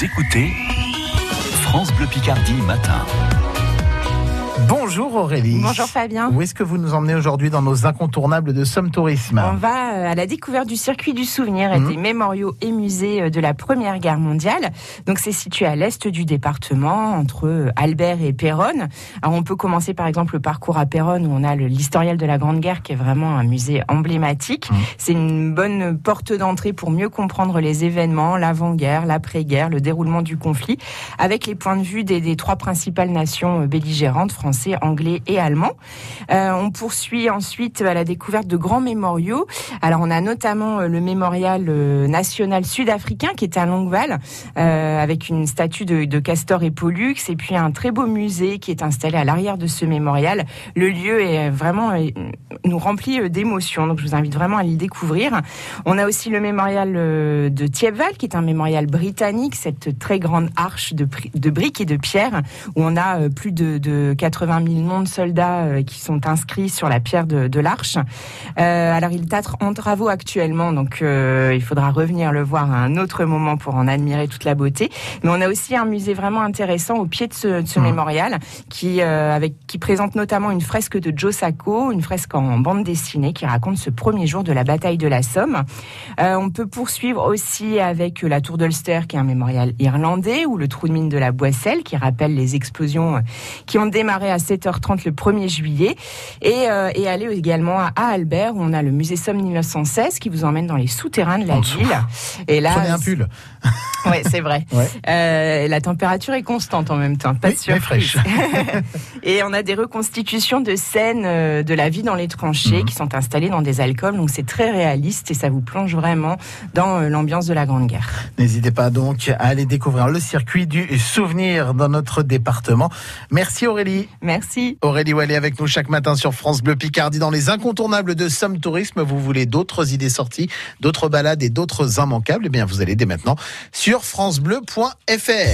Écoutez France Bleu Picardie matin. Bonjour Aurélie. Bonjour Fabien. Où est-ce que vous nous emmenez aujourd'hui dans nos incontournables de Somme Tourisme On va euh, à la découverte du circuit du souvenir et Mhm. des mémoriaux et musées euh, de la Première Guerre mondiale. Donc c'est situé à l'est du département, entre euh, Albert et Péronne. Alors on peut commencer par exemple le parcours à Péronne où on a l'historiel de la Grande Guerre qui est vraiment un musée emblématique. Mhm. C'est une bonne porte d'entrée pour mieux comprendre les événements, l'avant-guerre, l'après-guerre, le déroulement du conflit, avec les points de vue des, des trois principales nations belligérantes, anglais et allemands. Euh, on poursuit ensuite à la découverte de grands mémoriaux. Alors on a notamment euh, le mémorial euh, national sud-africain qui est à Longueval, avec une statue de, Castor et Pollux, et puis un très beau musée qui est installé à l'arrière de ce mémorial. Le lieu est vraiment nous remplit d'émotions, donc je vous invite vraiment à le découvrir. On a aussi le mémorial de Thiepval, qui est un mémorial britannique, cette très grande arche de, briques et de pierres, où on a plus de, de 80 000 noms de soldats euh, qui sont inscrits sur la pierre de, de l'arche. Euh, alors il à- en travaux actuellement, donc euh, il faudra revenir le voir à un autre moment pour en admirer toute la beauté. Mais on a aussi un musée vraiment intéressant au pied de ce, de ce Mhm. mémorial, qui, avec, qui présente notamment une fresque de Joe Sacco, une fresque en bande dessinée qui raconte ce premier jour de la bataille de la Somme. Euh, on peut poursuivre aussi avec la tour d'Ulster, qui est un mémorial irlandais, ou le trou de mine de la Boisselle, qui rappelle les explosions qui ont démarré à 7h30 le 1er juillet. Et, euh, et aller également à, à Albert, où on a le musée Somme 1916, qui vous emmène dans les souterrains de la En dessous. ville. Et là, Prenez un pull. Ouais, c'est vrai. Ouais. Euh, la température est constante en même temps, pas Oui, fraîche. et on a des reconstitutions de scènes euh, de la vie dans les tranchées Mhm. qui sont installées dans des alcôves, donc c'est très réaliste et ça vous plonge vraiment dans euh, l'ambiance de la Grande Guerre. N'hésitez pas donc à aller découvrir le circuit du souvenir dans notre département. Merci Aurélie. Merci. Aurélie Wallet avec nous chaque matin sur France Bleu Picardie dans les incontournables de Somme Tourisme. Vous voulez d'autres idées sorties, d'autres balades et d'autres immanquables Eh bien, vous allez dès maintenant sur francebleu.fr.